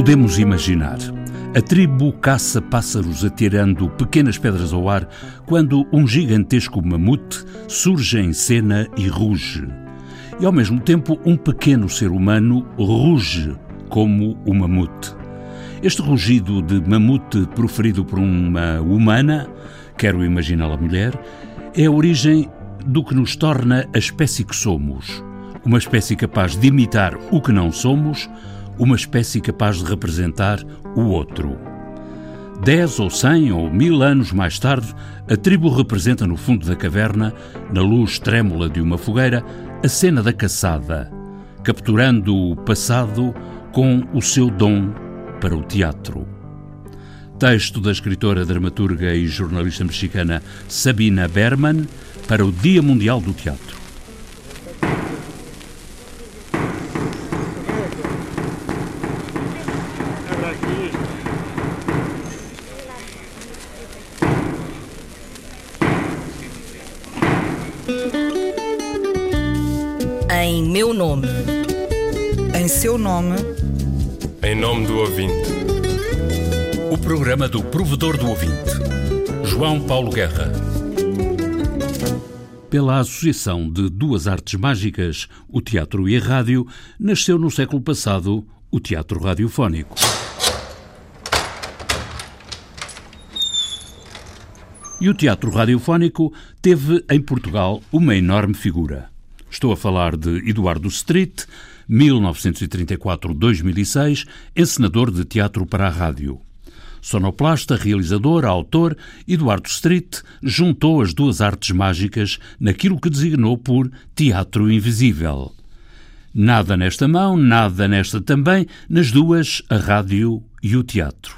Podemos imaginar. A tribo caça pássaros atirando pequenas pedras ao ar quando um gigantesco mamute surge em cena e ruge. E ao mesmo tempo um pequeno ser humano ruge como o mamute. Este rugido de mamute proferido por uma humana, quero imaginá-la mulher, é a origem do que nos torna a espécie que somos. Uma espécie capaz de imitar o que não somos, uma espécie capaz de representar o outro. Dez ou cem ou mil anos mais tarde, a tribo representa no fundo da caverna, na luz trêmula de uma fogueira, a cena da caçada, capturando o passado com o seu dom para o teatro. Texto da escritora, dramaturga e jornalista mexicana Sabina Berman para o Dia Mundial do Teatro. Meu nome. Em seu nome. Em nome do ouvinte. O programa do provedor do ouvinte. João Paulo Guerra. Pela associação de duas artes mágicas, o teatro e a rádio, nasceu no século passado o teatro radiofónico. E o teatro radiofónico teve em Portugal uma enorme figura. Estou a falar de Eduardo Street, 1934-2006, encenador de teatro para a rádio. Sonoplasta, realizador, autor, Eduardo Street juntou as duas artes mágicas naquilo que designou por teatro invisível. Nada nesta mão, nada nesta também, nas duas, a rádio e o teatro.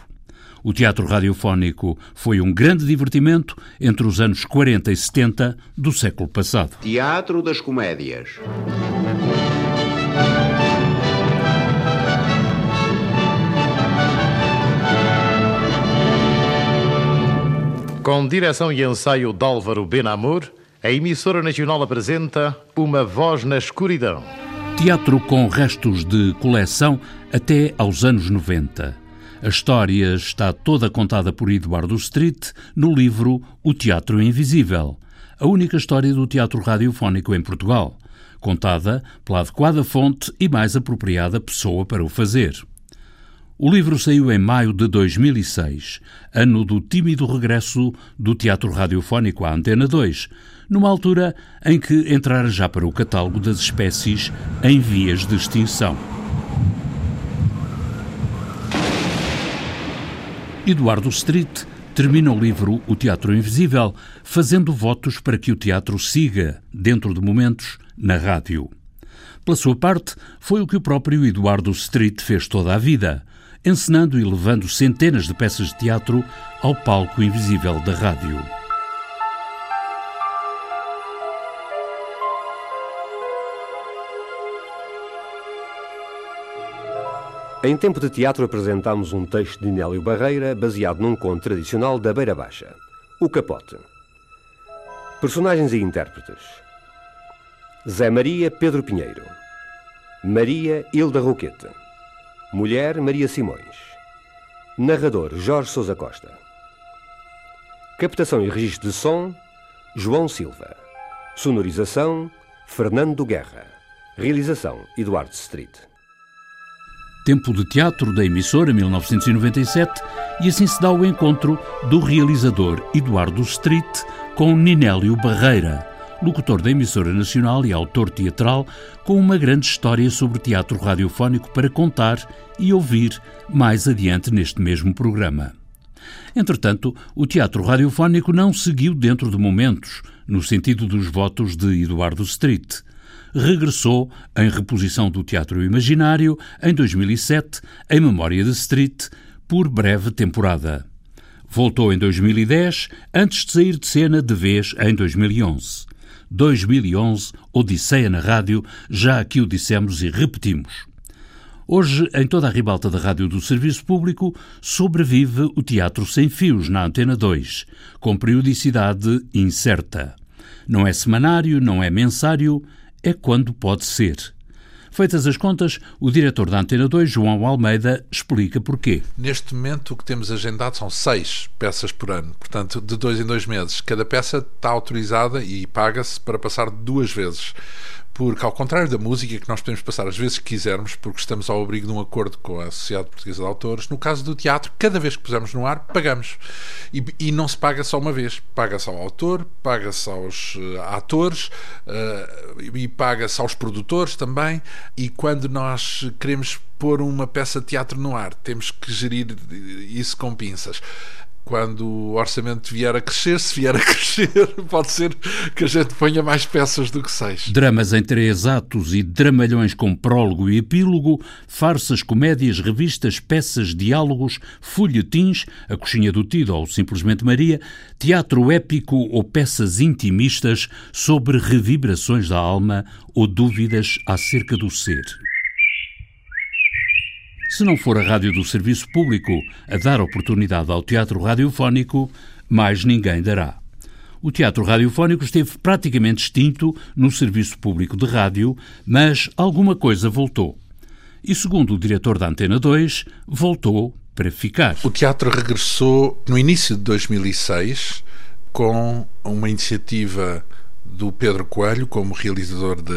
O teatro radiofónico foi um grande divertimento entre os anos 40 e 70 do século passado. Teatro das Comédias. Com direção e ensaio de Álvaro Benamor, a emissora nacional apresenta Uma Voz na Escuridão. Teatro com restos de coleção até aos anos 90. A história está toda contada por Eduardo Street no livro O Teatro Invisível, a única história do teatro radiofónico em Portugal, contada pela adequada fonte e mais apropriada pessoa para o fazer. O livro saiu em maio de 2006, ano do tímido regresso do teatro radiofónico à Antena 2, numa altura em que entrara já para o catálogo das espécies em vias de extinção. Eduardo Street termina o livro O Teatro Invisível, fazendo votos para que o teatro siga, dentro de momentos, na rádio. Pela sua parte, foi o que o próprio Eduardo Street fez toda a vida, encenando e levando centenas de peças de teatro ao palco invisível da rádio. Em tempo de teatro apresentámos um texto de Nélio Barreira baseado num conto tradicional da Beira Baixa, O Capote. Personagens e intérpretes. Zé Maria Pedro Pinheiro. Maria Hilda Roquete. Mulher Maria Simões. Narrador Jorge Sousa Costa. Captação e registro de som João Silva. Sonorização Fernando Guerra. Realização Eduardo Street. Tempo de Teatro da emissora 1997 e assim se dá o encontro do realizador Eduardo Street com Ninélio Barreira, locutor da emissora nacional e autor teatral com uma grande história sobre teatro radiofónico para contar e ouvir mais adiante neste mesmo programa. Entretanto, o teatro radiofónico não seguiu dentro de momentos, no sentido dos votos de Eduardo Street regressou em reposição do Teatro Imaginário em 2007, em memória de Street, por breve temporada. Voltou em 2010, antes de sair de cena de vez em 2011. 2011, Odisseia na Rádio, já aqui o dissemos e repetimos. Hoje, em toda a ribalta da rádio do Serviço Público, sobrevive o Teatro Sem Fios na Antena 2, com periodicidade incerta. Não é semanário, não é mensário, é quando pode ser. Feitas as contas, o diretor da Antena 2, João Almeida, explica porquê. Neste momento, o que temos agendado são seis peças por ano, portanto, de dois em dois meses. Cada peça está autorizada e paga-se para passar duas vezes porque, ao contrário da música, que nós podemos passar às vezes que quisermos, porque estamos ao abrigo de um acordo com a Sociedade Portuguesa de Autores, no caso do teatro, cada vez que pusemos no ar, pagamos. E, e não se paga só uma vez. Paga-se ao autor, paga-se aos uh, atores uh, e paga-se aos produtores também. E quando nós queremos pôr uma peça de teatro no ar, temos que gerir isso com pinças quando o orçamento vier a crescer, se vier a crescer, pode ser que a gente ponha mais peças do que seis. Dramas em três atos e dramalhões com prólogo e epílogo, farsas, comédias, revistas, peças, diálogos, folhetins, a coxinha do Tido ou simplesmente Maria, teatro épico ou peças intimistas sobre revibrações da alma ou dúvidas acerca do ser. Se não for a rádio do serviço público a dar oportunidade ao teatro radiofónico, mais ninguém dará. O teatro radiofónico esteve praticamente extinto no serviço público de rádio, mas alguma coisa voltou. E segundo o diretor da Antena 2, voltou para ficar. O teatro regressou no início de 2006 com uma iniciativa do Pedro Coelho como realizador de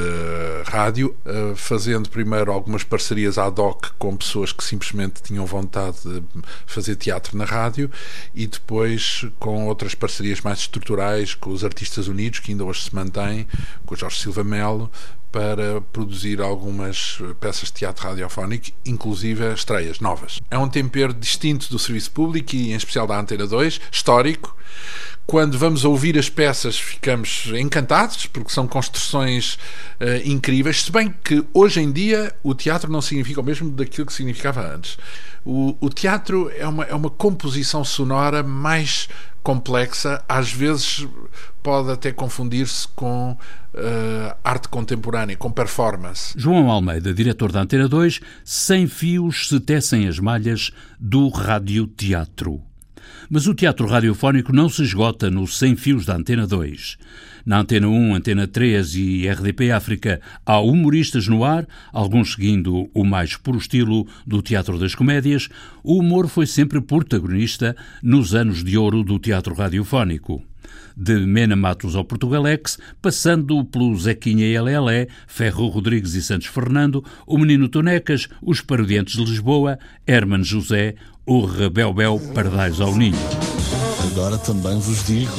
rádio, eh, fazendo primeiro algumas parcerias ad hoc com pessoas que simplesmente tinham vontade de fazer teatro na rádio e depois com outras parcerias mais estruturais com os Artistas Unidos, que ainda hoje se mantêm, com o Jorge Silva Melo, para produzir algumas peças de teatro radiofónico, inclusive estreias novas. É um tempero distinto do serviço público e, em especial, da Antena 2, histórico. Quando vamos ouvir as peças, ficamos encantados, porque são construções uh, incríveis. Se bem que hoje em dia o teatro não significa o mesmo daquilo que significava antes. O, o teatro é uma, é uma composição sonora mais complexa, às vezes pode até confundir-se com uh, arte contemporânea, com performance. João Almeida, diretor da Antena 2, sem fios se tecem as malhas do radioteatro. Mas o teatro radiofónico não se esgota nos sem fios da Antena 2. Na Antena 1, Antena 3 e RDP África há humoristas no ar, alguns seguindo o mais puro estilo do teatro das comédias. O humor foi sempre protagonista nos anos de ouro do teatro radiofónico de Mena Matos ao Portugalex, passando pelo Zequinha e Lelé, Ferro Rodrigues e Santos Fernando, o Menino Tonecas, os Parodiantes de Lisboa, Herman José, o Rebelbel Pardais ao Ninho. Agora também vos digo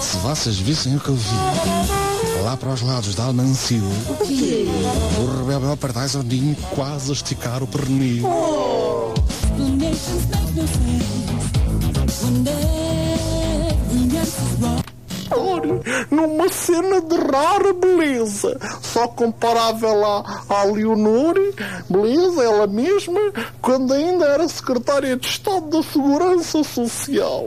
se vocês vissem o que eu vi lá para os lados da Almancil, o rebelde Pardais ao ninho quase a esticar o pernil. Oh. Numa cena de rara beleza, só comparável à, à Leonor, beleza, ela mesma, quando ainda era secretária de Estado da Segurança Social.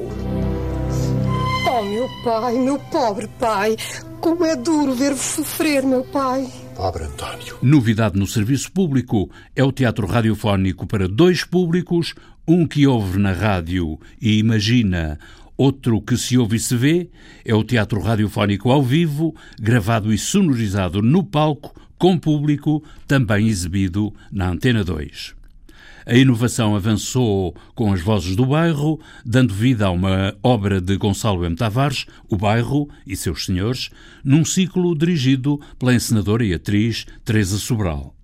Oh, meu pai, meu pobre pai, como é duro ver-vos sofrer, meu pai. Pobre António. Novidade no serviço público é o teatro radiofónico para dois públicos, um que ouve na rádio e imagina, outro que se ouve e se vê, é o teatro radiofónico ao vivo, gravado e sonorizado no palco, com público, também exibido na Antena 2. A inovação avançou com as vozes do bairro, dando vida a uma obra de Gonçalo M. Tavares, O Bairro e seus Senhores, num ciclo dirigido pela encenadora e atriz Teresa Sobral.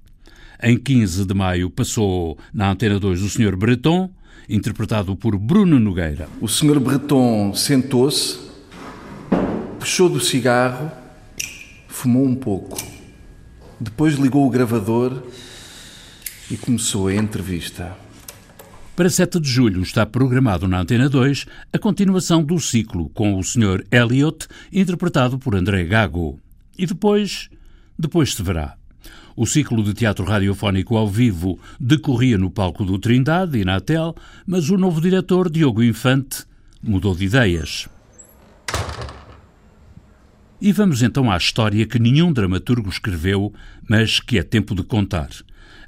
Em 15 de maio passou na Antena 2 o Sr. Breton, interpretado por Bruno Nogueira. O Sr. Breton sentou-se, puxou do cigarro, fumou um pouco. Depois ligou o gravador e começou a entrevista. Para 7 de julho está programado na Antena 2 a continuação do ciclo com o Sr. Elliot, interpretado por André Gago. E depois, depois se verá. O ciclo de teatro radiofónico ao vivo decorria no palco do Trindade e na Atel, mas o novo diretor, Diogo Infante, mudou de ideias. E vamos então à história que nenhum dramaturgo escreveu, mas que é tempo de contar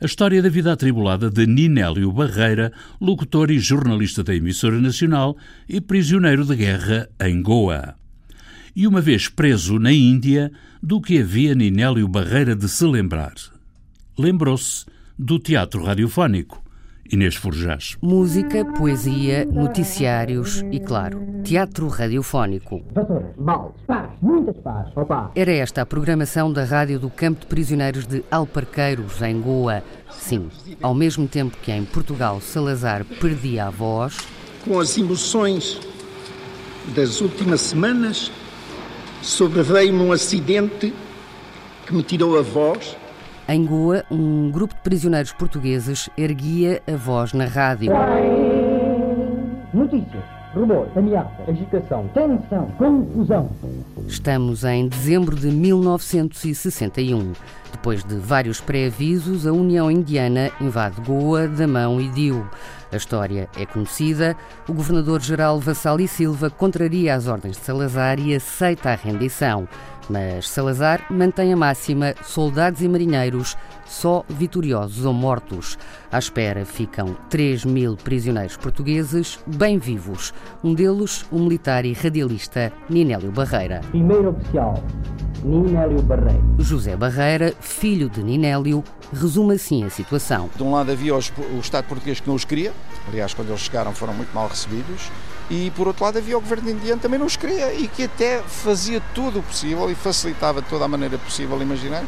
a história da vida atribulada de Ninélio Barreira, locutor e jornalista da emissora nacional e prisioneiro de guerra em Goa. E uma vez preso na Índia, do que havia Ninélio Barreira de se lembrar. lembrou-se do teatro radiofónico. Inês Forjás. Música, poesia, noticiários e, claro, teatro radiofónico. Era esta a programação da rádio do Campo de Prisioneiros de Alparqueiros, em Goa. Sim, ao mesmo tempo que em Portugal Salazar perdia a voz. Com as emoções das últimas semanas, sobreveio-me um acidente que me tirou a voz em Goa, um grupo de prisioneiros portugueses erguia a voz na rádio. Notícias, rumor, ameaça, agitação, tensão, confusão. Estamos em dezembro de 1961. Depois de vários pré-avisos, a União Indiana invade Goa, Damão e Diu. A história é conhecida. O governador-geral Vassali Silva contraria as ordens de Salazar e aceita a rendição. Mas Salazar mantém a máxima: soldados e marinheiros, só vitoriosos ou mortos. À espera ficam 3 mil prisioneiros portugueses, bem vivos. Um deles, o militar e radialista Ninélio Barreira. Primeiro oficial, Ninélio Barreira. José Barreira, filho de Ninélio, resume assim a situação. De um lado havia o Estado português que não os queria, aliás, quando eles chegaram foram muito mal recebidos e por outro lado havia o governo indiano também não os queria e que até fazia tudo o possível e facilitava toda a maneira possível imaginar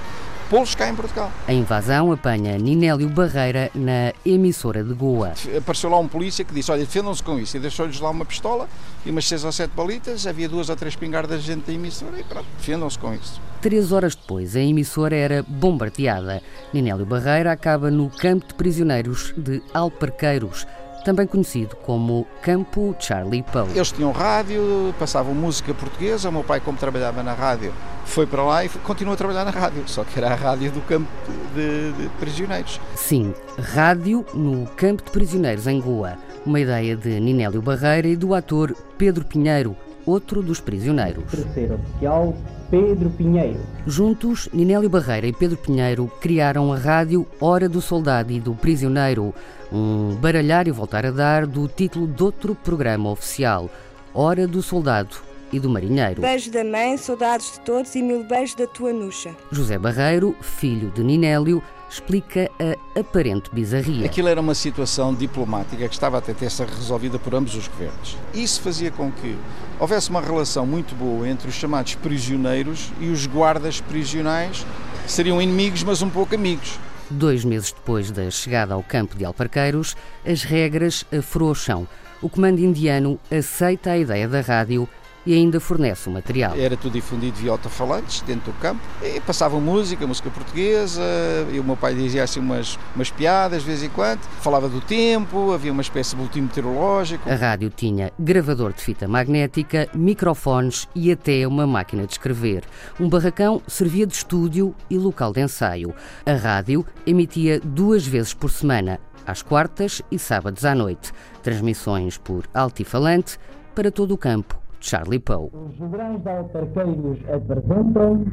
pô-los cá em Portugal. A invasão apanha Ninélio Barreira na emissora de Goa. Apareceu lá um polícia que disse, olha, defendam-se com isso, e deixou-lhes lá uma pistola e umas seis ou sete balitas, havia duas ou três pingardas de gente da emissora e pronto, defendam-se com isso. Três horas depois, a emissora era bombardeada. Ninélio Barreira acaba no campo de prisioneiros de Alparqueiros, também conhecido como Campo Charlie Poe. Eles tinham rádio, passavam música portuguesa. O meu pai, como trabalhava na rádio, foi para lá e continuou a trabalhar na rádio, só que era a rádio do campo de, de prisioneiros. Sim, rádio no campo de prisioneiros em Goa. Uma ideia de Ninélio Barreira e do ator Pedro Pinheiro, outro dos prisioneiros. Terceiro oficial, Pedro Pinheiro. Juntos, Ninélio Barreira e Pedro Pinheiro criaram a rádio Hora do Soldado e do Prisioneiro, um baralhar e voltar a dar do título de outro programa oficial, Hora do Soldado e do Marinheiro. Beijo da mãe, saudades de todos e mil beijos da tua nuxa. José Barreiro, filho de Ninélio, explica a aparente bizarria. Aquilo era uma situação diplomática que estava a ter ser resolvida por ambos os governos. Isso fazia com que houvesse uma relação muito boa entre os chamados prisioneiros e os guardas prisionais, que seriam inimigos, mas um pouco amigos. Dois meses depois da chegada ao campo de Alparqueiros, as regras afrouxam. O comando indiano aceita a ideia da rádio e ainda fornece o material. Era tudo difundido via alto-falantes dentro do campo e passavam música, música portuguesa, e o meu pai dizia assim umas, umas piadas de vez em quando, falava do tempo, havia uma espécie de boletim meteorológico. A rádio tinha gravador de fita magnética, microfones e até uma máquina de escrever. Um barracão servia de estúdio e local de ensaio. A rádio emitia duas vezes por semana, às quartas e sábados à noite, transmissões por altifalante para todo o campo Charlie Poe. Os Judrões de Alparqueiros apresentam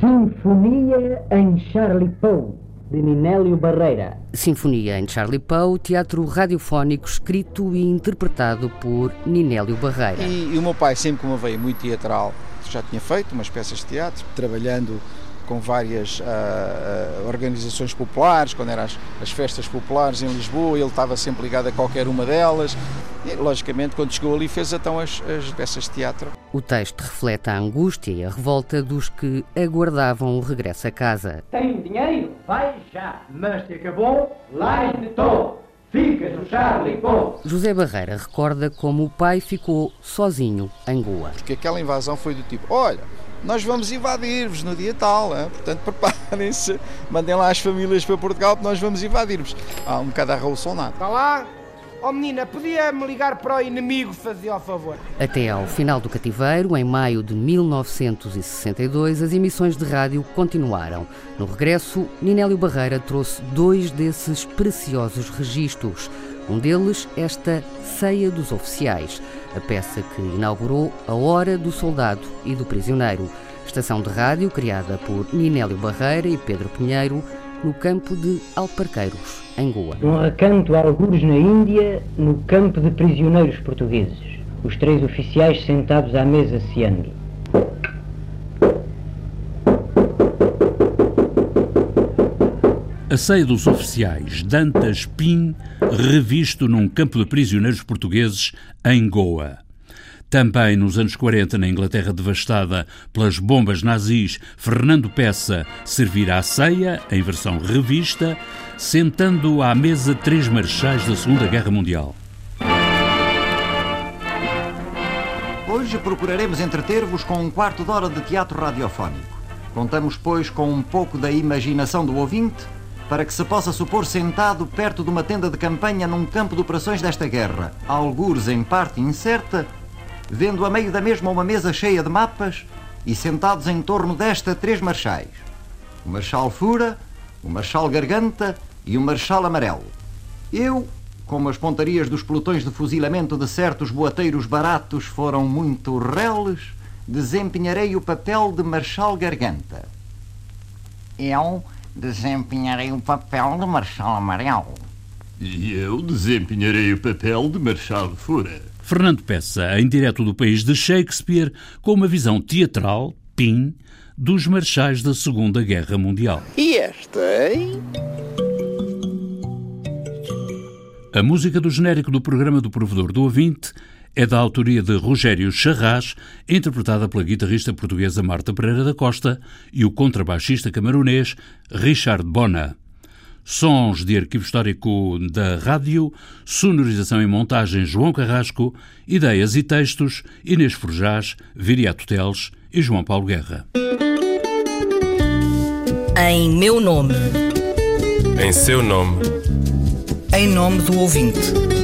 Sinfonia em Charlie Poe, de Ninélio Barreira. Sinfonia em Charlie Poe, teatro radiofónico escrito e interpretado por Ninélio Barreira. E, e o meu pai, sempre com uma veia muito teatral, já tinha feito umas peças de teatro, trabalhando com várias uh, organizações populares, quando eram as, as, festas populares em Lisboa, ele estava sempre ligado a qualquer uma delas. E, logicamente, quando chegou ali, fez então as, as peças de teatro. O texto reflete a angústia e a revolta dos que aguardavam o regresso a casa. Tem dinheiro? Vai já, mas se acabou, lá estou. Ficas no Charlie Pô. José Barreira recorda como o pai ficou sozinho em Goa. Porque aquela invasão foi do tipo: olha, nós vamos invadir-vos no dia tal, hein? portanto preparem-se, mandem lá as famílias para Portugal, porque nós vamos invadir-vos. Há um bocado a revolução nada. Está lá? Oh menina, podia-me ligar para o inimigo, fazia o favor. Até ao final do cativeiro, em maio de 1962, as emissões de rádio continuaram. No regresso, Ninélio Barreira trouxe dois desses preciosos registros. Um deles, esta Ceia dos Oficiais, a peça que inaugurou a Hora do Soldado e do Prisioneiro, estação de rádio criada por Ninélio Barreira e Pedro Pinheiro no campo de Alparqueiros, em Goa. Um recanto a algures na Índia, no campo de prisioneiros portugueses. Os três oficiais sentados à mesa ceando. A ceia dos oficiais Dantas Pin, revisto num campo de prisioneiros portugueses em Goa. Também nos anos 40, na Inglaterra devastada pelas bombas nazis, Fernando Peça servirá a ceia, em versão revista, sentando à mesa três marechais da Segunda Guerra Mundial. Hoje procuraremos entreter-vos com um quarto de hora de teatro radiofónico. Contamos, pois, com um pouco da imaginação do ouvinte para que se possa supor sentado perto de uma tenda de campanha num campo de operações desta guerra, algures em parte incerta, vendo a meio da mesma uma mesa cheia de mapas e sentados em torno desta três marchais: o Marchal Fura, o Marchal Garganta e o Marchal Amarelo. Eu, como as pontarias dos pelotões de fuzilamento de certos boateiros baratos foram muito reles, desempenharei o papel de Marchal Garganta. Eu desempenharei o papel de Marchal Amarelo. E eu desempenharei o papel de Marchal Fura. Fernando Peça, em direto do país de Shakespeare, com uma visão teatral, PIN, dos marchais da Segunda Guerra Mundial. E esta, hein? A música do genérico do programa do Provedor do Ouvinte é da autoria de Rogério Charras, interpretada pela guitarrista portuguesa Marta Pereira da Costa e o contrabaixista camaronês Richard Bona. Sons de arquivo histórico da rádio, sonorização e montagem João Carrasco, ideias e textos Inês Forjás, Viriato Teles e João Paulo Guerra. Em meu nome. Em seu nome. Em nome do ouvinte.